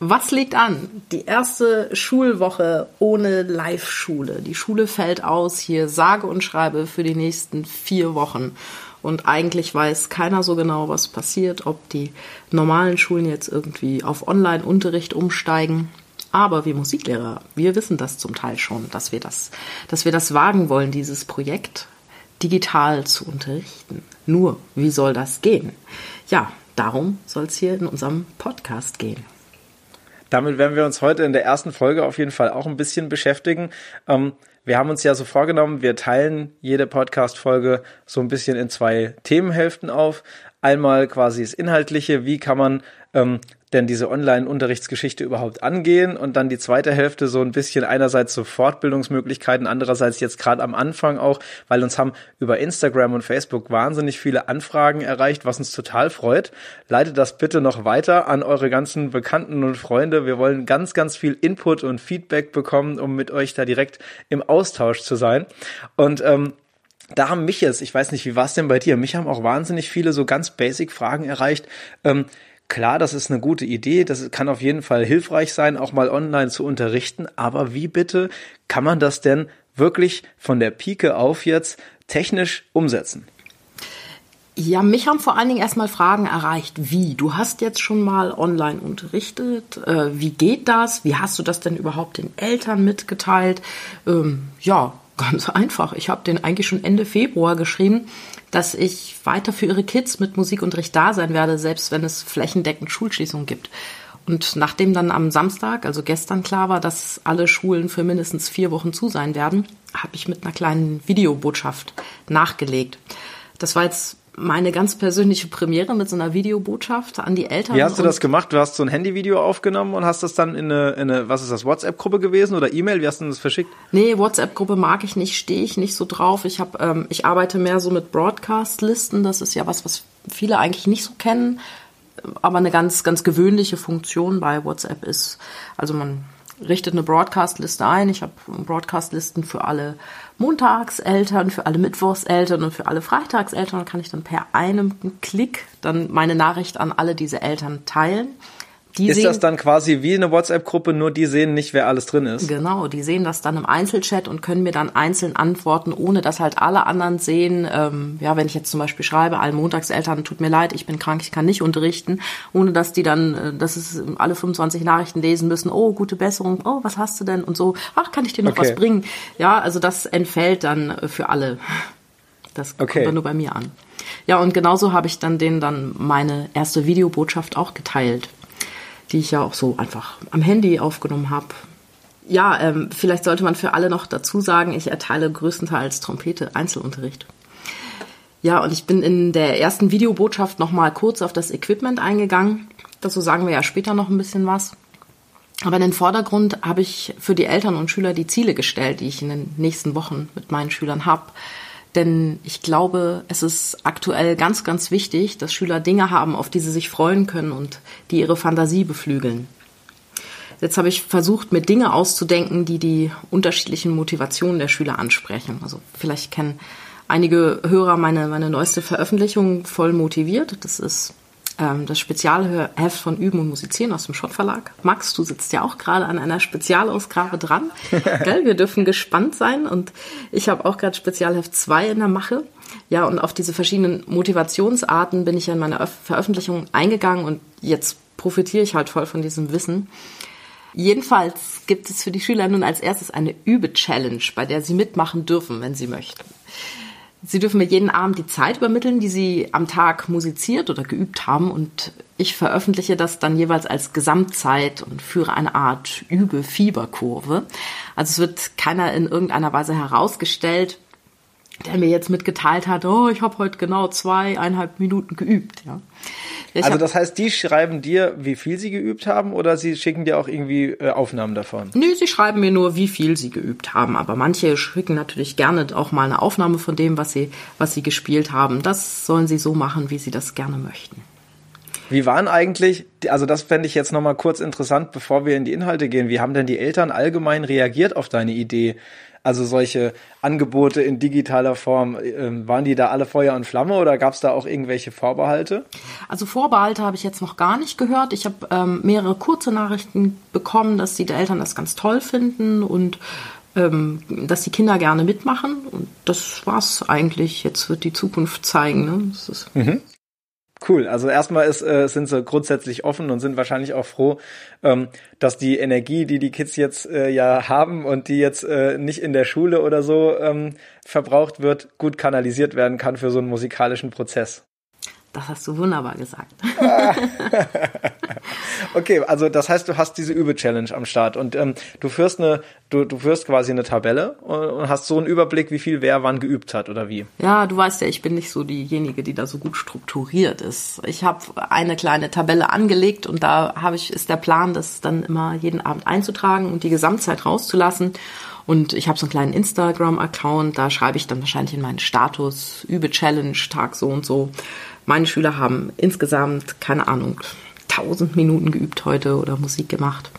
Was liegt an? Die erste Schulwoche ohne Live-Schule. Die Schule fällt aus, hier sage und schreibe für die nächsten vier Wochen. Und eigentlich weiß keiner so genau, was passiert, ob die normalen Schulen jetzt irgendwie auf Online-Unterricht umsteigen. Aber wir Musiklehrer, wir wissen das zum Teil schon, dass wir das, dass wir das wagen wollen, dieses Projekt digital zu unterrichten. Nur, wie soll das gehen? Ja, darum soll es hier in unserem Podcast gehen. Damit werden wir uns heute in der ersten Folge auf jeden Fall auch ein bisschen beschäftigen. Ähm, wir haben uns ja so vorgenommen, wir teilen jede Podcast-Folge so ein bisschen in zwei Themenhälften auf. Einmal quasi das Inhaltliche, wie kann man ähm, denn diese Online-Unterrichtsgeschichte überhaupt angehen und dann die zweite Hälfte so ein bisschen einerseits so Fortbildungsmöglichkeiten, andererseits jetzt gerade am Anfang auch, weil uns haben über Instagram und Facebook wahnsinnig viele Anfragen erreicht, was uns total freut. Leitet das bitte noch weiter an eure ganzen Bekannten und Freunde. Wir wollen ganz, ganz viel Input und Feedback bekommen, um mit euch da direkt im Austausch zu sein. Und ähm, da haben mich jetzt, ich weiß nicht, wie war es denn bei dir? Mich haben auch wahnsinnig viele so ganz basic Fragen erreicht. Ähm, Klar, das ist eine gute Idee, das kann auf jeden Fall hilfreich sein, auch mal online zu unterrichten, aber wie bitte kann man das denn wirklich von der Pike auf jetzt technisch umsetzen? Ja, mich haben vor allen Dingen erstmal Fragen erreicht, wie? Du hast jetzt schon mal online unterrichtet, äh, wie geht das? Wie hast du das denn überhaupt den Eltern mitgeteilt? Ähm, ja, ganz einfach. Ich habe den eigentlich schon Ende Februar geschrieben dass ich weiter für ihre Kids mit Musikunterricht da sein werde, selbst wenn es flächendeckend Schulschließungen gibt. Und nachdem dann am Samstag, also gestern klar war, dass alle Schulen für mindestens vier Wochen zu sein werden, habe ich mit einer kleinen Videobotschaft nachgelegt. Das war jetzt meine ganz persönliche Premiere mit so einer Videobotschaft an die Eltern. Wie hast du das gemacht? Du hast so ein Handyvideo aufgenommen und hast das dann in eine, in eine was ist das, WhatsApp-Gruppe gewesen oder E-Mail? Wie hast du das verschickt? Nee, WhatsApp-Gruppe mag ich nicht, stehe ich nicht so drauf. Ich habe, ähm, ich arbeite mehr so mit Broadcast-Listen. Das ist ja was, was viele eigentlich nicht so kennen, aber eine ganz, ganz gewöhnliche Funktion bei WhatsApp ist. Also man richtet eine Broadcast-Liste ein. Ich habe Broadcast-Listen für alle Montagseltern, für alle Mittwochseltern und für alle Freitagseltern. kann ich dann per einem Klick dann meine Nachricht an alle diese Eltern teilen. Die ist sehen, das dann quasi wie eine WhatsApp-Gruppe, nur die sehen nicht, wer alles drin ist? Genau, die sehen das dann im Einzelchat und können mir dann einzeln antworten, ohne dass halt alle anderen sehen. Ähm, ja, wenn ich jetzt zum Beispiel schreibe, allen Montagseltern, tut mir leid, ich bin krank, ich kann nicht unterrichten, ohne dass die dann, äh, dass es alle 25 Nachrichten lesen müssen, oh, gute Besserung, oh, was hast du denn? Und so, ach, kann ich dir noch okay. was bringen? Ja, also das entfällt dann äh, für alle. Das okay. kommt dann nur bei mir an. Ja, und genauso habe ich dann denen dann meine erste Videobotschaft auch geteilt die ich ja auch so einfach am Handy aufgenommen habe. Ja, ähm, vielleicht sollte man für alle noch dazu sagen, ich erteile größtenteils Trompete Einzelunterricht. Ja, und ich bin in der ersten Videobotschaft noch mal kurz auf das Equipment eingegangen. Dazu sagen wir ja später noch ein bisschen was. Aber in den Vordergrund habe ich für die Eltern und Schüler die Ziele gestellt, die ich in den nächsten Wochen mit meinen Schülern habe. Denn ich glaube, es ist aktuell ganz, ganz wichtig, dass Schüler Dinge haben, auf die sie sich freuen können und die ihre Fantasie beflügeln. Jetzt habe ich versucht, mir Dinge auszudenken, die die unterschiedlichen Motivationen der Schüler ansprechen. Also vielleicht kennen einige Hörer meine, meine neueste Veröffentlichung voll motiviert. Das ist das Spezialheft von Üben und Musizieren aus dem Schott Verlag. Max, du sitzt ja auch gerade an einer Spezialausgabe dran. Gell? Wir dürfen gespannt sein und ich habe auch gerade Spezialheft 2 in der Mache. Ja, und auf diese verschiedenen Motivationsarten bin ich ja in meiner Veröffentlichung eingegangen und jetzt profitiere ich halt voll von diesem Wissen. Jedenfalls gibt es für die Schüler nun als erstes eine Übe-Challenge, bei der sie mitmachen dürfen, wenn sie möchten. Sie dürfen mir jeden Abend die Zeit übermitteln, die Sie am Tag musiziert oder geübt haben und ich veröffentliche das dann jeweils als Gesamtzeit und führe eine Art Übe-Fieberkurve. Also es wird keiner in irgendeiner Weise herausgestellt, der mir jetzt mitgeteilt hat, oh, ich habe heute genau zweieinhalb Minuten geübt. Ja. Also das heißt, die schreiben dir, wie viel sie geübt haben, oder sie schicken dir auch irgendwie äh, Aufnahmen davon? Nö, sie schreiben mir nur, wie viel sie geübt haben. Aber manche schicken natürlich gerne auch mal eine Aufnahme von dem, was sie, was sie gespielt haben. Das sollen sie so machen, wie sie das gerne möchten. Wie waren eigentlich, also das fände ich jetzt nochmal kurz interessant, bevor wir in die Inhalte gehen. Wie haben denn die Eltern allgemein reagiert auf deine Idee? Also solche Angebote in digitaler Form, äh, waren die da alle Feuer und Flamme oder gab es da auch irgendwelche Vorbehalte? Also Vorbehalte habe ich jetzt noch gar nicht gehört. Ich habe ähm, mehrere kurze Nachrichten bekommen, dass die Eltern das ganz toll finden und ähm, dass die Kinder gerne mitmachen. Und das war's eigentlich. Jetzt wird die Zukunft zeigen. Ne? Mhm. Cool. Also erstmal ist, äh, sind sie grundsätzlich offen und sind wahrscheinlich auch froh, ähm, dass die Energie, die die Kids jetzt äh, ja haben und die jetzt äh, nicht in der Schule oder so ähm, verbraucht wird, gut kanalisiert werden kann für so einen musikalischen Prozess. Das hast du wunderbar gesagt. okay, also das heißt, du hast diese Übe-Challenge am Start und ähm, du führst eine, du, du führst quasi eine Tabelle und hast so einen Überblick, wie viel wer wann geübt hat oder wie. Ja, du weißt ja, ich bin nicht so diejenige, die da so gut strukturiert ist. Ich habe eine kleine Tabelle angelegt und da habe ich ist der Plan, das dann immer jeden Abend einzutragen und die Gesamtzeit rauszulassen. Und ich habe so einen kleinen Instagram-Account, da schreibe ich dann wahrscheinlich in meinen Status, Übe Challenge, Tag so und so. Meine Schüler haben insgesamt, keine Ahnung, 1000 Minuten geübt heute oder Musik gemacht.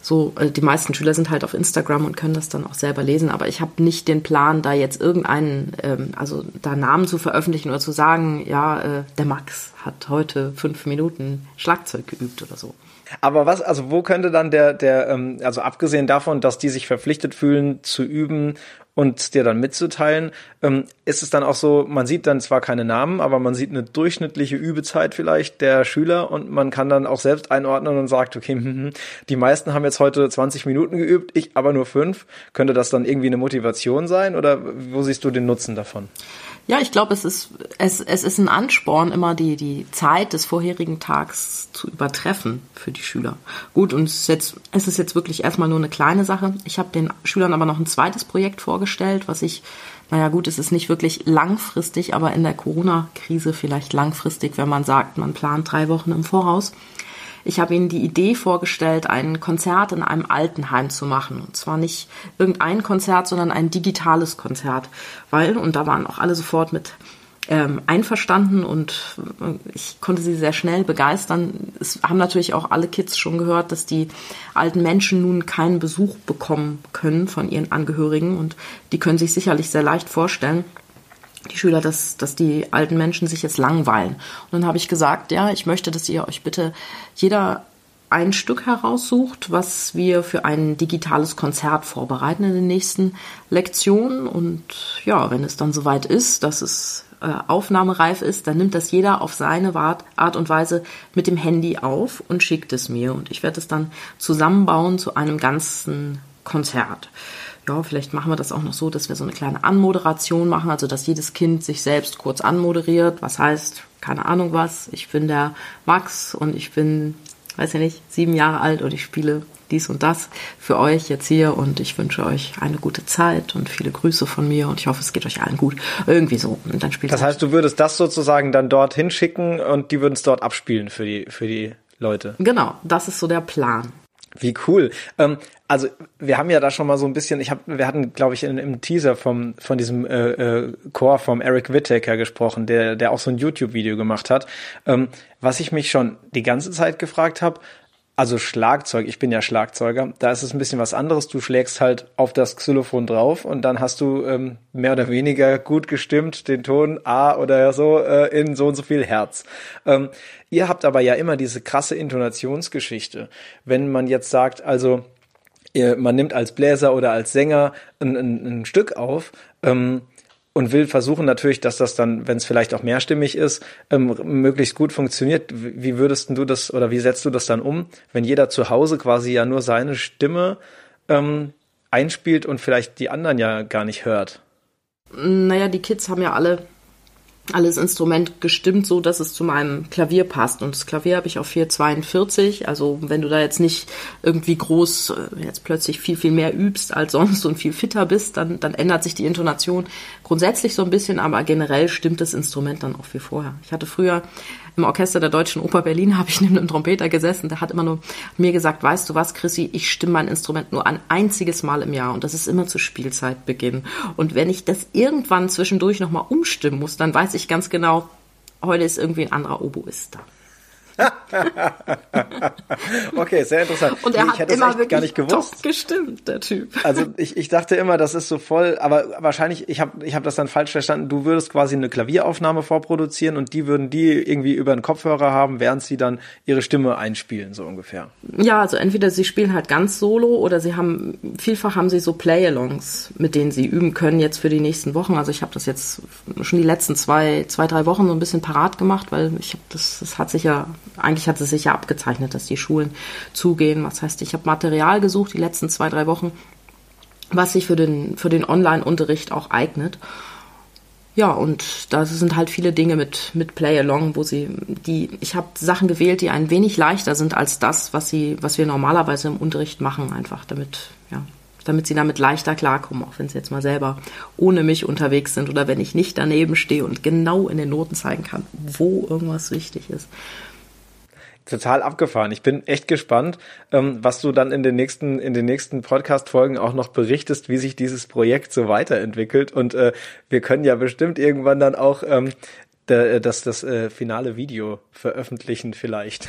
So, äh, die meisten Schüler sind halt auf Instagram und können das dann auch selber lesen, aber ich habe nicht den Plan, da jetzt irgendeinen, ähm, also da Namen zu veröffentlichen oder zu sagen, ja, äh, der Max hat heute fünf Minuten Schlagzeug geübt oder so. Aber was, also wo könnte dann der, der, ähm, also abgesehen davon, dass die sich verpflichtet fühlen zu üben und dir dann mitzuteilen, ähm, ist es dann auch so, man sieht dann zwar keine Namen, aber man sieht eine durchschnittliche Übezeit vielleicht der Schüler und man kann dann auch selbst einordnen und sagt, okay, hm, hm, die meisten haben jetzt heute 20 Minuten geübt, ich aber nur fünf. Könnte das dann irgendwie eine Motivation sein oder wo siehst du den Nutzen davon? Ja, ich glaube, es ist, es, es ist ein Ansporn, immer die, die Zeit des vorherigen Tags zu übertreffen für die Schüler. Gut, und es ist jetzt, es ist jetzt wirklich erstmal nur eine kleine Sache. Ich habe den Schülern aber noch ein zweites Projekt vorgestellt, was ich, naja gut, es ist nicht wirklich langfristig, aber in der Corona-Krise vielleicht langfristig, wenn man sagt, man plant drei Wochen im Voraus. Ich habe ihnen die Idee vorgestellt, ein Konzert in einem Altenheim zu machen. Und zwar nicht irgendein Konzert, sondern ein digitales Konzert. Weil, und da waren auch alle sofort mit ähm, einverstanden und äh, ich konnte sie sehr schnell begeistern. Es haben natürlich auch alle Kids schon gehört, dass die alten Menschen nun keinen Besuch bekommen können von ihren Angehörigen und die können sich sicherlich sehr leicht vorstellen, die Schüler, dass, dass die alten Menschen sich jetzt langweilen. Und dann habe ich gesagt, ja, ich möchte, dass ihr euch bitte jeder ein Stück heraussucht, was wir für ein digitales Konzert vorbereiten in den nächsten Lektionen. Und ja, wenn es dann soweit ist, dass es äh, aufnahmereif ist, dann nimmt das jeder auf seine Art und Weise mit dem Handy auf und schickt es mir. Und ich werde es dann zusammenbauen zu einem ganzen Konzert ja, vielleicht machen wir das auch noch so, dass wir so eine kleine Anmoderation machen, also dass jedes Kind sich selbst kurz anmoderiert, was heißt, keine Ahnung was, ich bin der Max und ich bin, weiß ich nicht, sieben Jahre alt und ich spiele dies und das für euch jetzt hier und ich wünsche euch eine gute Zeit und viele Grüße von mir und ich hoffe, es geht euch allen gut. Irgendwie so. Und dann spielt Das heißt, du würdest das sozusagen dann dort hinschicken und die würden es dort abspielen für die, für die Leute. Genau, das ist so der Plan. Wie cool. Ähm, also wir haben ja da schon mal so ein bisschen, ich habe, wir hatten, glaube ich, in, im Teaser vom von diesem äh, äh, Chor vom Eric Whittaker gesprochen, der der auch so ein YouTube-Video gemacht hat. Ähm, was ich mich schon die ganze Zeit gefragt habe, also Schlagzeug, ich bin ja Schlagzeuger, da ist es ein bisschen was anderes. Du schlägst halt auf das Xylophon drauf und dann hast du ähm, mehr oder weniger gut gestimmt den Ton A oder so äh, in so und so viel Herz. Ähm, ihr habt aber ja immer diese krasse Intonationsgeschichte. Wenn man jetzt sagt, also man nimmt als Bläser oder als Sänger ein, ein, ein Stück auf, ähm, und will versuchen natürlich, dass das dann, wenn es vielleicht auch mehrstimmig ist, ähm, möglichst gut funktioniert. Wie würdest du das oder wie setzt du das dann um, wenn jeder zu Hause quasi ja nur seine Stimme ähm, einspielt und vielleicht die anderen ja gar nicht hört? Naja, die Kids haben ja alle alles Instrument gestimmt, so dass es zu meinem Klavier passt. Und das Klavier habe ich auf 442. Also wenn du da jetzt nicht irgendwie groß äh, jetzt plötzlich viel, viel mehr übst als sonst und viel fitter bist, dann, dann ändert sich die Intonation grundsätzlich so ein bisschen, aber generell stimmt das Instrument dann auch wie vorher. Ich hatte früher im Orchester der Deutschen Oper Berlin habe ich neben einem Trompeter gesessen, der hat immer nur mir gesagt, weißt du was, Chrissy, ich stimme mein Instrument nur ein einziges Mal im Jahr und das ist immer zu Spielzeitbeginn. Und wenn ich das irgendwann zwischendurch nochmal umstimmen muss, dann weiß ich ganz genau, heute ist irgendwie ein anderer Oboist da. okay, sehr interessant. Und er Nee, hat ich hätte es immer wirklich gar nicht gewusst. top gestimmt, der Typ. Also ich, ich dachte immer, das ist so voll, aber wahrscheinlich, ich habe ich hab das dann falsch verstanden, du würdest quasi eine Klavieraufnahme vorproduzieren und die würden die irgendwie über einen Kopfhörer haben, während sie dann ihre Stimme einspielen, so ungefähr. Ja, also entweder sie spielen halt ganz solo oder sie haben, vielfach haben sie so Play-Alongs, mit denen sie üben können jetzt für die nächsten Wochen. Also ich habe das jetzt schon die letzten zwei, zwei, drei Wochen so ein bisschen parat gemacht, weil ich habe das, das hat sich ja, eigentlich hat es sich ja abgezeichnet, dass die Schulen zugehen. Was heißt, ich habe Material gesucht die letzten zwei, drei Wochen, was sich für den, für den Online-Unterricht auch eignet. Ja, und da sind halt viele Dinge mit, mit Play Along, wo sie, die, ich habe Sachen gewählt, die ein wenig leichter sind als das, was sie, was wir normalerweise im Unterricht machen, einfach damit, ja, damit sie damit leichter klarkommen, auch wenn sie jetzt mal selber ohne mich unterwegs sind oder wenn ich nicht daneben stehe und genau in den Noten zeigen kann, wo irgendwas wichtig ist. Total abgefahren. Ich bin echt gespannt, ähm, was du dann in den nächsten, in den nächsten Podcast-Folgen auch noch berichtest, wie sich dieses Projekt so weiterentwickelt. Und äh, wir können ja bestimmt irgendwann dann auch ähm, das, das äh, finale Video veröffentlichen vielleicht.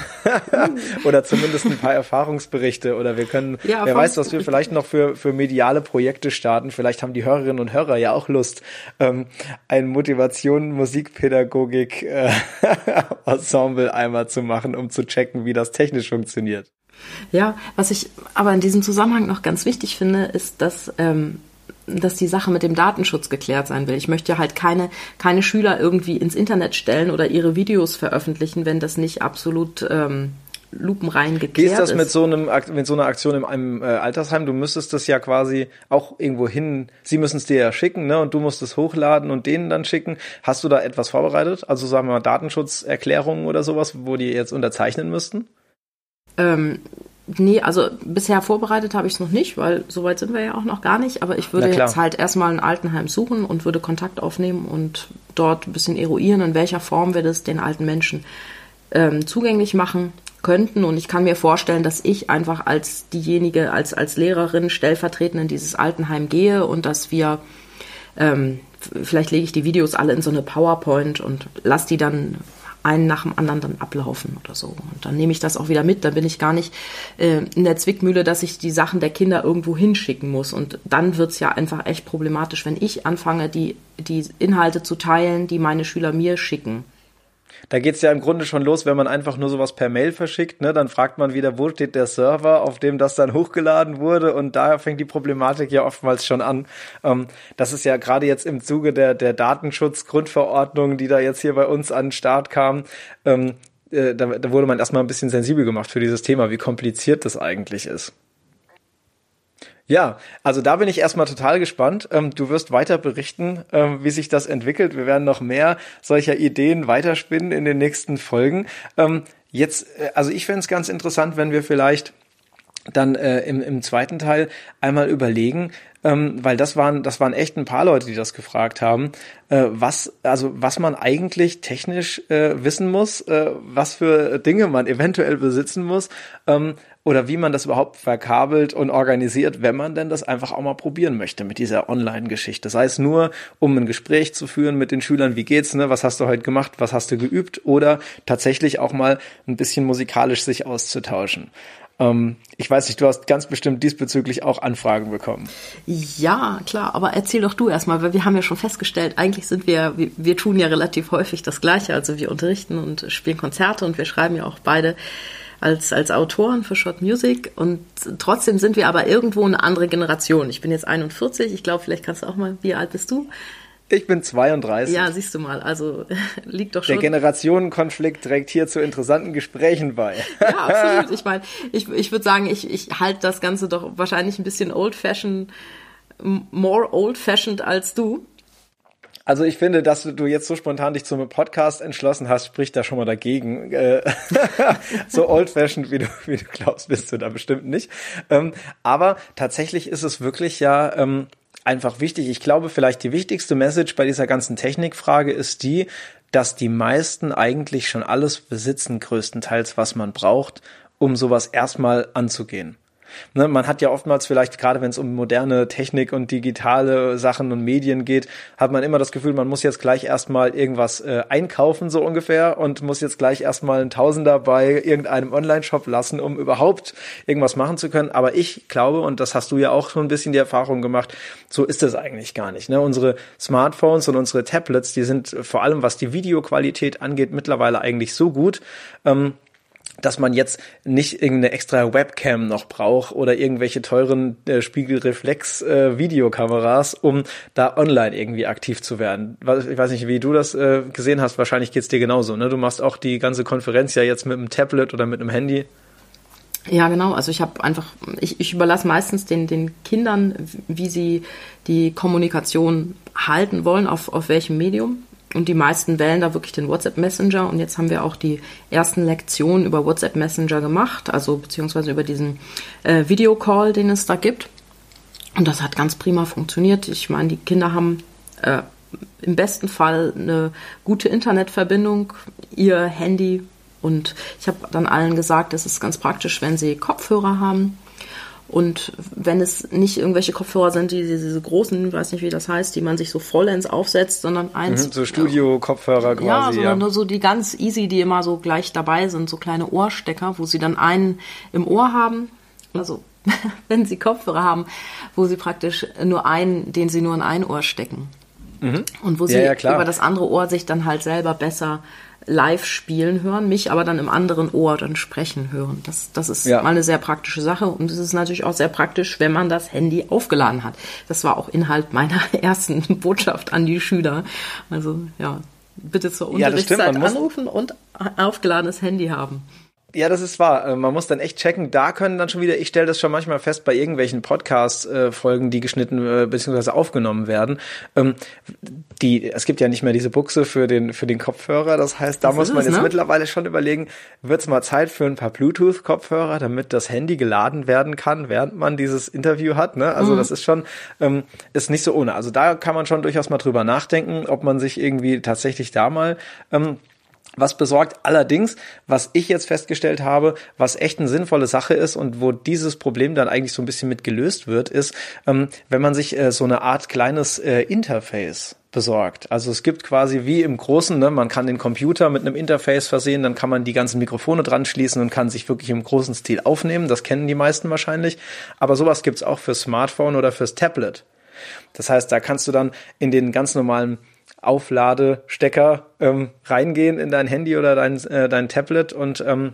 oder zumindest ein paar Erfahrungsberichte. Oder wir können, Ja, wer weiß, was wir vielleicht noch für, für mediale Projekte starten. Vielleicht haben die Hörerinnen und Hörer ja auch Lust, ähm, ein Motivation Musikpädagogik äh, Ensemble einmal zu machen, um zu checken, wie das technisch funktioniert. Ja, was ich aber in diesem Zusammenhang noch ganz wichtig finde, ist, dass, ähm, dass die Sache mit dem Datenschutz geklärt sein will. Ich möchte halt keine, keine Schüler irgendwie ins Internet stellen oder ihre Videos veröffentlichen, wenn das nicht absolut ähm, lupenrein geklärt Wie ist das mit so einem mit so einer Aktion in einem äh, Altersheim? Du müsstest das ja quasi auch irgendwo hin. Sie müssen es dir ja schicken, ne? Und du musst es hochladen und denen dann schicken. Hast du da etwas vorbereitet? Also sagen wir mal Datenschutzerklärungen oder sowas, wo die jetzt unterzeichnen müssten? Ähm, nee, also bisher vorbereitet habe ich es noch nicht, weil soweit sind wir ja auch noch gar nicht. Aber ich würde jetzt halt erstmal ein Altenheim suchen und würde Kontakt aufnehmen und dort ein bisschen eruieren, in welcher Form wir das den alten Menschen ähm, zugänglich machen könnten. Und ich kann mir vorstellen, dass ich einfach als diejenige, als, als Lehrerin stellvertretend in dieses Altenheim gehe und dass wir ähm, vielleicht lege ich die Videos alle in so eine PowerPoint und lasse die dann einen nach dem anderen dann ablaufen oder so. Und dann nehme ich das auch wieder mit. Dann bin ich gar nicht äh, in der Zwickmühle, dass ich die Sachen der Kinder irgendwo hinschicken muss. Und dann wird's ja einfach echt problematisch, wenn ich anfange, die, die Inhalte zu teilen, die meine Schüler mir schicken. Da geht's ja im Grunde schon los, wenn man einfach nur sowas per Mail verschickt, ne? Dann fragt man wieder, wo steht der Server, auf dem das dann hochgeladen wurde und da fängt die Problematik ja oftmals schon an. Ähm, das ist ja gerade jetzt im Zuge der, der Datenschutzgrundverordnung, die da jetzt hier bei uns an den Start kam, ähm, äh, da, da wurde man erstmal ein bisschen sensibel gemacht für dieses Thema, wie kompliziert das eigentlich ist. Ja, also da bin ich erstmal total gespannt. Ähm, du wirst weiter berichten, ähm, wie sich das entwickelt. Wir werden noch mehr solcher Ideen weiterspinnen in den nächsten Folgen. Ähm, jetzt, äh, also ich fände es ganz interessant, wenn wir vielleicht dann äh, im, im zweiten Teil einmal überlegen, ähm, weil das waren das waren echt ein paar Leute, die das gefragt haben, äh, was also was man eigentlich technisch äh, wissen muss, äh, was für Dinge man eventuell besitzen muss ähm, oder wie man das überhaupt verkabelt und organisiert, wenn man denn das einfach auch mal probieren möchte mit dieser Online-Geschichte. Sei es nur, um ein Gespräch zu führen mit den Schülern, wie geht's, ne, was hast du heute gemacht, was hast du geübt, oder tatsächlich auch mal ein bisschen musikalisch sich auszutauschen. Ähm, ich weiß nicht, du hast ganz bestimmt diesbezüglich auch Anfragen bekommen. Ja, klar, aber erzähl doch du erstmal, weil wir haben ja schon festgestellt, eigentlich sind wir, wir, tun ja relativ häufig das Gleiche. Also wir unterrichten und spielen Konzerte und wir schreiben ja auch beide als, als Autoren für Short Music und trotzdem sind wir aber irgendwo eine andere Generation. Ich bin jetzt 41, ich glaube, vielleicht kannst du auch mal, wie alt bist du? Ich bin 32. Ja, siehst du mal, also liegt doch Der schon. Generationenkonflikt trägt hier zu interessanten Gesprächen bei. Ja, absolut. Ich meine, ich, ich würde sagen, ich, ich halte das Ganze doch wahrscheinlich ein bisschen old-fashioned, more old-fashioned als du. Also ich finde, dass du jetzt so spontan dich zum Podcast entschlossen hast, spricht da schon mal dagegen. Äh, so old-fashioned, wie du, wie du glaubst, bist du da bestimmt nicht. Ähm, aber tatsächlich ist es wirklich ja ähm, einfach wichtig. Ich glaube, vielleicht die wichtigste Message bei dieser ganzen Technikfrage ist die, dass die meisten eigentlich schon alles besitzen, größtenteils, was man braucht, um sowas erstmal anzugehen. Ne, man hat ja oftmals vielleicht, gerade wenn es um moderne Technik und digitale Sachen und Medien geht, hat man immer das Gefühl, man muss jetzt gleich erstmal irgendwas äh, einkaufen, so ungefähr, und muss jetzt gleich erstmal einen Tausender bei irgendeinem Online-Shop lassen, um überhaupt irgendwas machen zu können. Aber ich glaube, und das hast du ja auch schon ein bisschen die Erfahrung gemacht, so ist es eigentlich gar nicht. Ne? Unsere Smartphones und unsere Tablets, die sind vor allem, was die Videoqualität angeht, mittlerweile eigentlich so gut, ähm, dass man jetzt nicht irgendeine extra Webcam noch braucht oder irgendwelche teuren äh, Spiegelreflex-Videokameras, äh, um da online irgendwie aktiv zu werden. Ich weiß nicht, wie du das äh, gesehen hast. Wahrscheinlich geht's dir genauso. Ne? Du machst auch die ganze Konferenz ja jetzt mit einem Tablet oder mit einem Handy. Ja, genau. Also ich habe einfach, ich, ich überlasse meistens den, den Kindern, wie sie die Kommunikation halten wollen, auf, auf welchem Medium. Und die meisten wählen da wirklich den WhatsApp Messenger. Und jetzt haben wir auch die ersten Lektionen über WhatsApp Messenger gemacht, also beziehungsweise über diesen äh, Videocall, den es da gibt. Und das hat ganz prima funktioniert. Ich meine, die Kinder haben äh, im besten Fall eine gute Internetverbindung, ihr Handy. Und ich habe dann allen gesagt, es ist ganz praktisch, wenn sie Kopfhörer haben und wenn es nicht irgendwelche Kopfhörer sind, die diese großen, weiß nicht wie das heißt, die man sich so vollends aufsetzt, sondern eins. Mhm, so Studio-Kopfhörer quasi. Ja, sondern ja. nur so die ganz easy, die immer so gleich dabei sind, so kleine Ohrstecker, wo sie dann einen im Ohr haben. Also wenn sie Kopfhörer haben, wo sie praktisch nur einen, den sie nur in ein Ohr stecken. Mhm. Und wo sie ja, ja, über das andere Ohr sich dann halt selber besser live spielen hören, mich aber dann im anderen Ohr dann sprechen hören. Das, das ist ja. mal eine sehr praktische Sache und es ist natürlich auch sehr praktisch, wenn man das Handy aufgeladen hat. Das war auch Inhalt meiner ersten Botschaft an die Schüler. Also ja, bitte zur Unterrichtszeit ja, anrufen und aufgeladenes Handy haben. Ja, das ist wahr. Äh, man muss dann echt checken. Da können dann schon wieder, ich stelle das schon manchmal fest bei irgendwelchen Podcast-Folgen, die geschnitten äh, bzw. aufgenommen werden. Ähm, die, es gibt ja nicht mehr diese Buchse für den, für den Kopfhörer. Das heißt, da das muss man es, jetzt ne? mittlerweile schon überlegen, wird es mal Zeit für ein paar Bluetooth-Kopfhörer, damit das Handy geladen werden kann, während man dieses Interview hat. Ne? Also mhm. das ist schon, ähm, ist nicht so ohne. Also da kann man schon durchaus mal drüber nachdenken, ob man sich irgendwie tatsächlich da mal ähm, was besorgt allerdings, was ich jetzt festgestellt habe, was echt eine sinnvolle Sache ist und wo dieses Problem dann eigentlich so ein bisschen mit gelöst wird, ist, ähm, wenn man sich äh, so eine Art kleines äh, Interface besorgt. Also es gibt quasi wie im Großen, ne, man kann den Computer mit einem Interface versehen, dann kann man die ganzen Mikrofone dran schließen und kann sich wirklich im großen Stil aufnehmen. Das kennen die meisten wahrscheinlich. Aber sowas gibt's auch fürs Smartphone oder fürs Tablet. Das heißt, da kannst du dann in den ganz normalen Aufladestecker ähm, reingehen in dein Handy oder dein, äh, dein Tablet und ähm,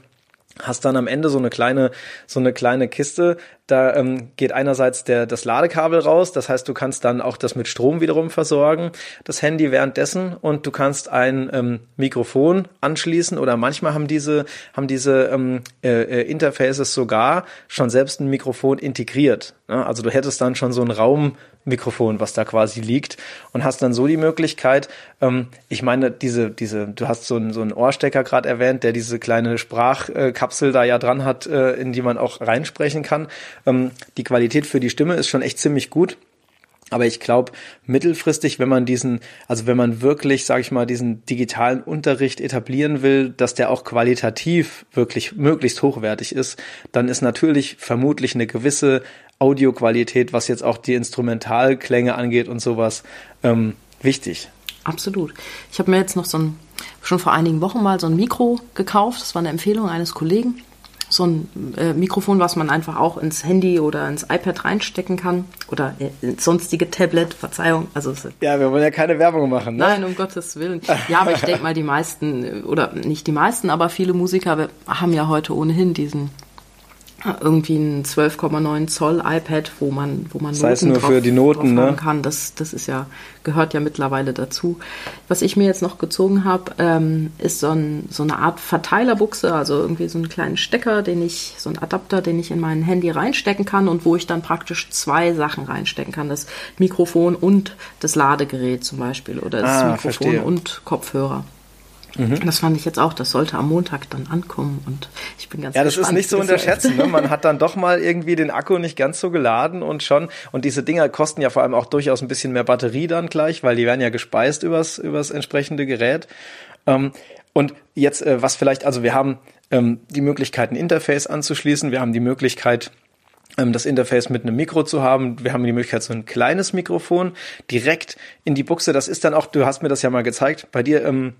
hast dann am Ende so eine kleine so eine kleine Kiste. Da ähm, geht einerseits der das Ladekabel raus, das heißt, du kannst dann auch das mit Strom wiederum versorgen, das Handy währenddessen und du kannst ein ähm, Mikrofon anschließen oder manchmal haben diese haben diese ähm, äh, äh Interfaces sogar schon selbst ein Mikrofon integriert. Ne? Also du hättest dann schon so einen Raum Mikrofon, was da quasi liegt und hast dann so die Möglichkeit, ähm, ich meine, diese, diese, du hast so einen, so einen Ohrstecker gerade erwähnt, der diese kleine Sprachkapsel da ja dran hat, äh, in die man auch reinsprechen kann. Ähm, die Qualität für die Stimme ist schon echt ziemlich gut. Aber ich glaube, mittelfristig, wenn man diesen, also wenn man wirklich, sage ich mal, diesen digitalen Unterricht etablieren will, dass der auch qualitativ wirklich möglichst hochwertig ist, dann ist natürlich vermutlich eine gewisse Audioqualität, was jetzt auch die Instrumentalklänge angeht und sowas, ähm, wichtig. Absolut. Ich habe mir jetzt noch so ein, schon vor einigen Wochen mal so ein Mikro gekauft. Das war eine Empfehlung eines Kollegen. So ein äh, Mikrofon, was man einfach auch ins Handy oder ins iPad reinstecken kann. Oder äh, ins sonstige Tablet, Verzeihung. Also, ja, wir wollen ja keine Werbung machen. Ne? Nein, um Gottes Willen. Ja, aber ich denke mal, die meisten, oder nicht die meisten, aber viele Musiker haben ja heute ohnehin diesen irgendwie ein 12,9 Zoll iPad, wo man, wo man das heißt Noten nur drauf, für die Noten, ne? kann. Das, das ist ja, gehört ja mittlerweile dazu. Was ich mir jetzt noch gezogen habe, ähm, ist so, ein, so eine Art Verteilerbuchse, also irgendwie so einen kleinen Stecker, den ich, so ein Adapter, den ich in mein Handy reinstecken kann und wo ich dann praktisch zwei Sachen reinstecken kann. Das Mikrofon und das Ladegerät zum Beispiel oder das ah, Mikrofon verstehe. und Kopfhörer. Mhm. Das fand ich jetzt auch, das sollte am Montag dann ankommen und ich bin ganz Ja, das gespannt, ist nicht zu unterschätzen. Ne? Man hat dann doch mal irgendwie den Akku nicht ganz so geladen und schon, und diese Dinger kosten ja vor allem auch durchaus ein bisschen mehr Batterie dann gleich, weil die werden ja gespeist übers, übers entsprechende Gerät. Ähm, und jetzt, äh, was vielleicht, also wir haben ähm, die Möglichkeit, ein Interface anzuschließen, wir haben die Möglichkeit, ähm, das Interface mit einem Mikro zu haben. Wir haben die Möglichkeit, so ein kleines Mikrofon direkt in die Buchse. Das ist dann auch, du hast mir das ja mal gezeigt, bei dir ähm,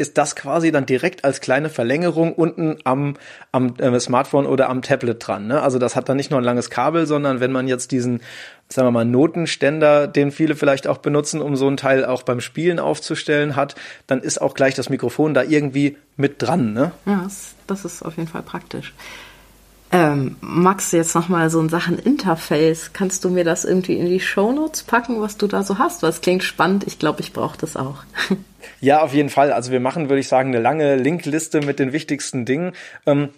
ist das quasi dann direkt als kleine Verlängerung unten am, am äh, Smartphone oder am Tablet dran. Ne? Also das hat dann nicht nur ein langes Kabel, sondern wenn man jetzt diesen, sagen wir mal, Notenständer, den viele vielleicht auch benutzen, um so ein Teil auch beim Spielen aufzustellen hat, dann ist auch gleich das Mikrofon da irgendwie mit dran. Ne? Ja, das, das ist auf jeden Fall praktisch. Ähm, Max, jetzt nochmal so in Sachen Interface. Kannst du mir das irgendwie in die Shownotes packen, was du da so hast? Was klingt spannend. Ich glaube, ich brauche das auch. Ja, auf jeden Fall. Also wir machen, würde ich sagen, eine lange Linkliste mit den wichtigsten Dingen. Ähm,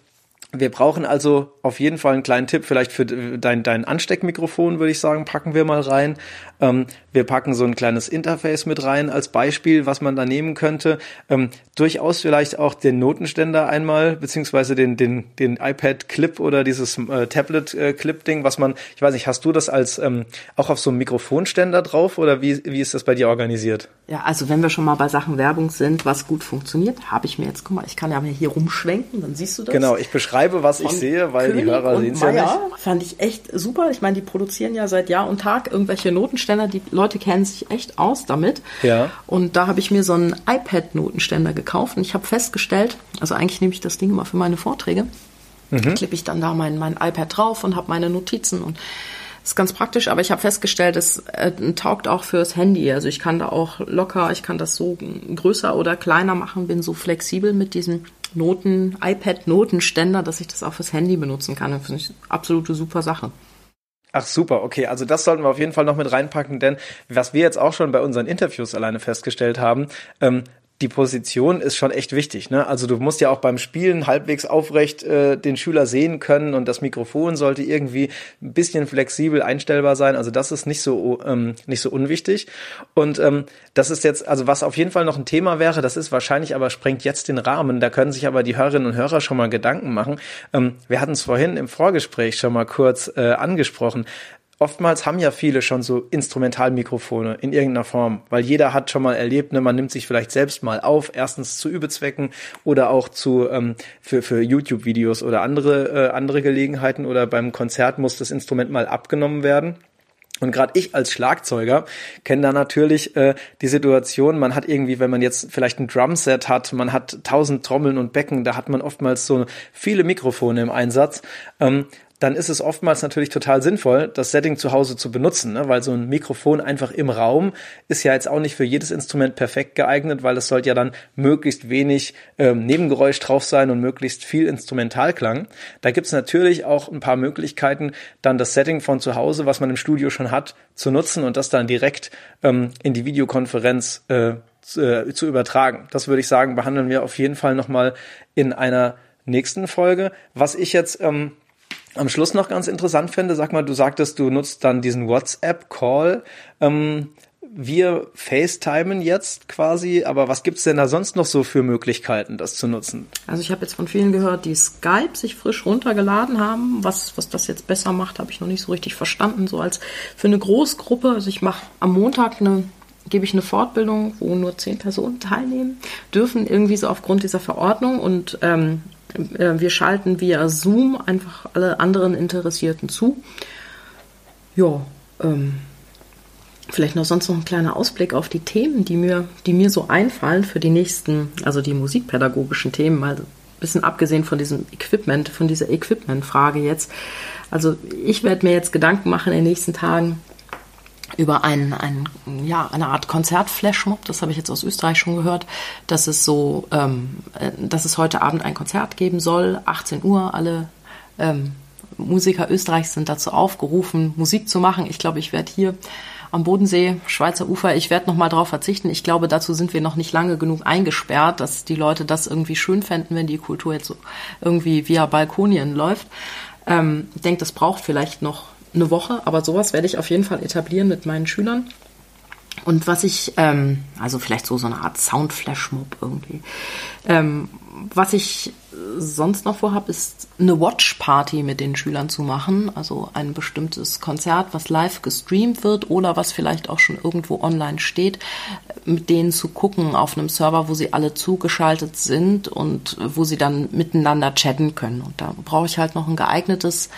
wir brauchen also auf jeden Fall einen kleinen Tipp, vielleicht für dein, dein Ansteckmikrofon, würde ich sagen, packen wir mal rein. Ähm, wir packen so ein kleines Interface mit rein als Beispiel, was man da nehmen könnte. Ähm, durchaus vielleicht auch den Notenständer einmal, beziehungsweise den, den, den iPad-Clip oder dieses äh, Tablet-Clip-Ding, was man, ich weiß nicht, hast du das als ähm, auch auf so einem Mikrofonständer drauf oder wie, wie ist das bei dir organisiert? Ja, also wenn wir schon mal bei Sachen Werbung sind, was gut funktioniert, habe ich mir jetzt, guck mal, ich kann ja hier rumschwenken, dann siehst du das. Genau, ich beschreibe, was ich sehe, weil König die Hörer sehen es ja nicht. Fand ich echt super. Ich meine, die produzieren ja seit Jahr und Tag irgendwelche Notenständer, die Leute kennen sich echt aus damit. Ja. Und da habe ich mir so einen iPad-Notenständer gekauft und ich habe festgestellt, also eigentlich nehme ich das Ding immer für meine Vorträge, mhm. klippe ich dann da mein, mein iPad drauf und habe meine Notizen und ist ganz praktisch, aber ich habe festgestellt, es äh, taugt auch fürs Handy. Also ich kann da auch locker, ich kann das so größer oder kleiner machen, bin so flexibel mit diesem Noten, iPad-Notenständer, dass ich das auch fürs Handy benutzen kann. Das finde ich absolute super Sache. Ach super, okay. Also das sollten wir auf jeden Fall noch mit reinpacken, denn was wir jetzt auch schon bei unseren Interviews alleine festgestellt haben, ähm, die Position ist schon echt wichtig. Ne? Also du musst ja auch beim Spielen halbwegs aufrecht äh, den Schüler sehen können und das Mikrofon sollte irgendwie ein bisschen flexibel einstellbar sein. Also das ist nicht so ähm, nicht so unwichtig. Und ähm, das ist jetzt, also was auf jeden Fall noch ein Thema wäre, das ist wahrscheinlich aber sprengt jetzt den Rahmen. Da können sich aber die Hörerinnen und Hörer schon mal Gedanken machen. Ähm, wir hatten es vorhin im Vorgespräch schon mal kurz äh, angesprochen oftmals haben ja viele schon so Instrumentalmikrofone in irgendeiner Form, weil jeder hat schon mal erlebt, ne, man nimmt sich vielleicht selbst mal auf, erstens zu Übezwecken oder auch zu ähm, für für YouTube-Videos oder andere äh, andere Gelegenheiten oder beim Konzert muss das Instrument mal abgenommen werden. Und gerade ich als Schlagzeuger kenne da natürlich äh, die Situation, man hat irgendwie, wenn man jetzt vielleicht ein Drumset hat, man hat tausend Trommeln und Becken, da hat man oftmals so viele Mikrofone im Einsatz. Ähm, dann ist es oftmals natürlich total sinnvoll, das Setting zu Hause zu benutzen, ne? weil so ein Mikrofon einfach im Raum ist ja jetzt auch nicht für jedes Instrument perfekt geeignet, weil es sollte ja dann möglichst wenig ähm, Nebengeräusch drauf sein und möglichst viel Instrumentalklang. Da gibt's natürlich auch ein paar Möglichkeiten, dann das Setting von zu Hause, was man im Studio schon hat, zu nutzen und das dann direkt ähm, in die Videokonferenz äh, zu, äh, zu übertragen. Das würde ich sagen, behandeln wir auf jeden Fall nochmal in einer nächsten Folge. Was ich jetzt ähm, am Schluss noch ganz interessant fände, sag mal, du sagtest, du nutzt dann diesen WhatsApp-Call. Ähm, wir FaceTimen jetzt quasi, aber was gibt's denn da sonst noch so für Möglichkeiten, das zu nutzen? Also ich habe jetzt von vielen gehört, die Skype sich frisch runtergeladen haben. Was, was das jetzt besser macht, habe ich noch nicht so richtig verstanden. So als für eine Großgruppe, also ich mache am Montag eine gebe ich eine Fortbildung, wo nur zehn Personen teilnehmen, dürfen irgendwie so aufgrund dieser Verordnung und ähm, äh, wir schalten via Zoom einfach alle anderen Interessierten zu. Ja, ähm, vielleicht noch sonst noch ein kleiner Ausblick auf die Themen, die mir, die mir so einfallen für die nächsten, also die musikpädagogischen Themen, mal ein bisschen abgesehen von diesem Equipment, von dieser Equipment-Frage jetzt. Also ich werde mir jetzt Gedanken machen in den nächsten Tagen, über ein, ein, ja, eine Art Konzert-Flashmob, das habe ich jetzt aus Österreich schon gehört, dass es so, ähm, äh, dass es heute Abend ein Konzert geben soll, 18 Uhr, alle ähm, Musiker Österreichs sind dazu aufgerufen, Musik zu machen. Ich glaube, ich werde hier am Bodensee, Schweizer Ufer, ich werde nochmal drauf verzichten. Ich glaube, dazu sind wir noch nicht lange genug eingesperrt, dass die Leute das irgendwie schön fänden, wenn die Kultur jetzt so irgendwie via Balkonien läuft. Ähm, ich denke, das braucht vielleicht noch eine Woche, aber sowas werde ich auf jeden Fall etablieren mit meinen Schülern. Und was ich, ähm, also vielleicht so so eine Art Soundflashmob irgendwie. Ähm, was ich sonst noch vorhabe, ist eine Watch-Party mit den Schülern zu machen. Also ein bestimmtes Konzert, was live gestreamt wird oder was vielleicht auch schon irgendwo online steht, mit denen zu gucken auf einem Server, wo sie alle zugeschaltet sind und wo sie dann miteinander chatten können. Und da brauche ich halt noch ein geeignetes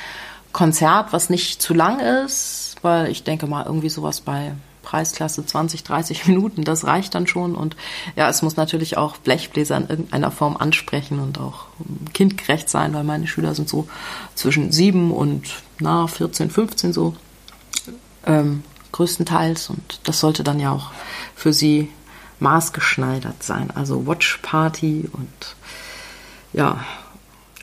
Konzert, was nicht zu lang ist, weil ich denke mal irgendwie sowas bei Preisklasse 20, 30 Minuten, das reicht dann schon. Und ja, es muss natürlich auch Blechbläser in irgendeiner Form ansprechen und auch kindgerecht sein, weil meine Schüler sind so zwischen sieben und na, 14, 15 so ähm, größtenteils. Und das sollte dann ja auch für sie maßgeschneidert sein. Also Watch Party und ja,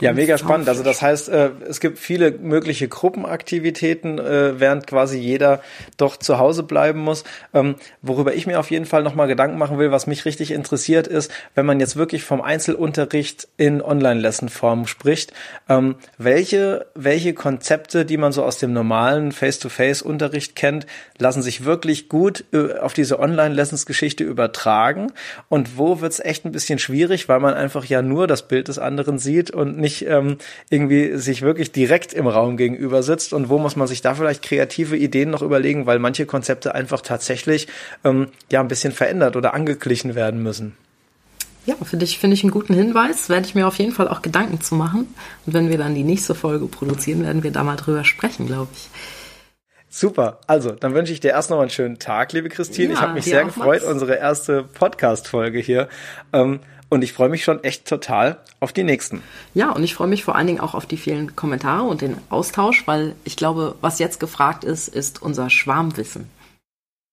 ja, mega spannend. Also das heißt, äh, es gibt viele mögliche Gruppenaktivitäten, äh, während quasi jeder doch zu Hause bleiben muss. Ähm, worüber ich mir auf jeden Fall nochmal Gedanken machen will, was mich richtig interessiert ist, wenn man jetzt wirklich vom Einzelunterricht in Online-Lesson-Form spricht, ähm, welche, welche Konzepte, die man so aus dem normalen Face-to-Face-Unterricht kennt, lassen sich wirklich gut äh, auf diese Online-Lessons-Geschichte übertragen und wo wird es echt ein bisschen schwierig, weil man einfach ja nur das Bild des anderen sieht und nicht nicht ähm, irgendwie sich wirklich direkt im Raum gegenüber sitzt und wo muss man sich da vielleicht kreative Ideen noch überlegen, weil manche Konzepte einfach tatsächlich ähm, ja ein bisschen verändert oder angeglichen werden müssen. Ja, finde ich, finde ich einen guten Hinweis. Werde ich mir auf jeden Fall auch Gedanken zu machen. Und wenn wir dann die nächste Folge produzieren, werden wir da mal drüber sprechen, glaube ich. Super. Also, dann wünsche ich dir erst noch einen schönen Tag, liebe Christine. Ja, ich habe mich sehr gefreut, Max. unsere erste Podcast-Folge hier. Ähm, und ich freue mich schon echt total auf die nächsten. Ja, und ich freue mich vor allen Dingen auch auf die vielen Kommentare und den Austausch, weil ich glaube, was jetzt gefragt ist, ist unser Schwarmwissen.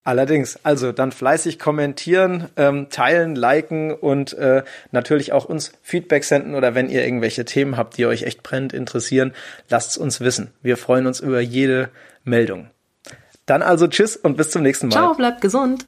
Allerdings, also dann fleißig kommentieren, ähm, teilen, liken und äh, natürlich auch uns Feedback senden oder wenn ihr irgendwelche Themen habt, die euch echt brennend interessieren, lasst es uns wissen. Wir freuen uns über jede Meldung. Dann also tschüss und bis zum nächsten Mal. Ciao, bleibt gesund.